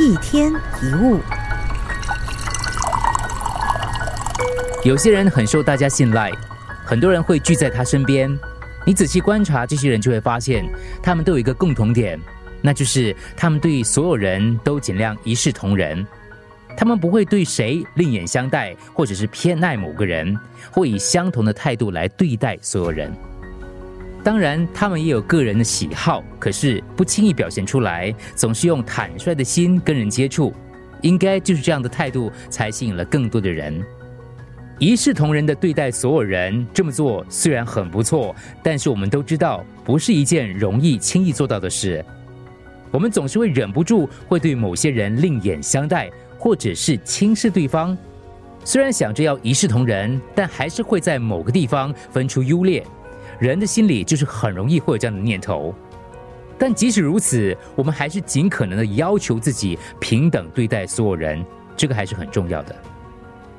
一天一物，有些人很受大家信赖，很多人会聚在他身边。你仔细观察这些人，就会发现他们都有一个共同点，那就是他们对所有人都尽量一视同仁。他们不会对谁另眼相待，或者是偏爱某个人，会以相同的态度来对待所有人。当然，他们也有个人的喜好，可是不轻易表现出来，总是用坦率的心跟人接触。应该就是这样的态度，才吸引了更多的人。一视同仁的对待所有人，这么做虽然很不错，但是我们都知道，不是一件容易轻易做到的事。我们总是会忍不住会对某些人另眼相待，或者是轻视对方。虽然想着要一视同仁，但还是会在某个地方分出优劣。人的心里就是很容易会有这样的念头，但即使如此，我们还是尽可能的要求自己平等对待所有人，这个还是很重要的。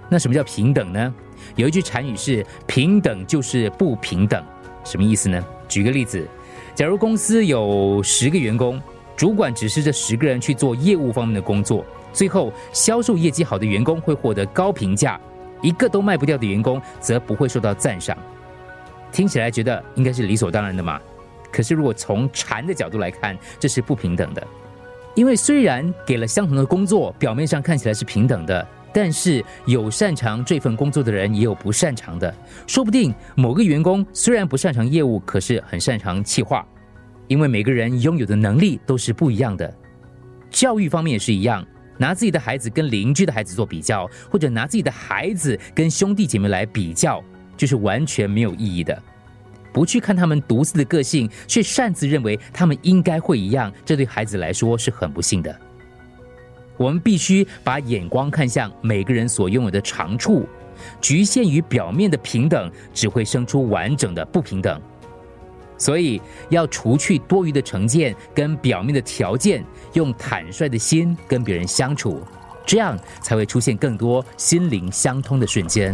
那什么叫平等呢？有一句禅语是“平等就是不平等”，什么意思呢？举个例子，假如公司有十个员工，主管指示这十个人去做业务方面的工作，最后销售业绩好的员工会获得高评价，一个都卖不掉的员工则不会受到赞赏。听起来觉得应该是理所当然的嘛？可是如果从禅的角度来看，这是不平等的。因为虽然给了相同的工作，表面上看起来是平等的，但是有擅长这份工作的人，也有不擅长的。说不定某个员工虽然不擅长业务，可是很擅长企划。因为每个人拥有的能力都是不一样的。教育方面也是一样，拿自己的孩子跟邻居的孩子做比较，或者拿自己的孩子跟兄弟姐妹来比较。就是完全没有意义的，不去看他们独自的个性，却擅自认为他们应该会一样，这对孩子来说是很不幸的。我们必须把眼光看向每个人所拥有的长处，局限于表面的平等，只会生出完整的不平等。所以要除去多余的成见跟表面的条件，用坦率的心跟别人相处，这样才会出现更多心灵相通的瞬间。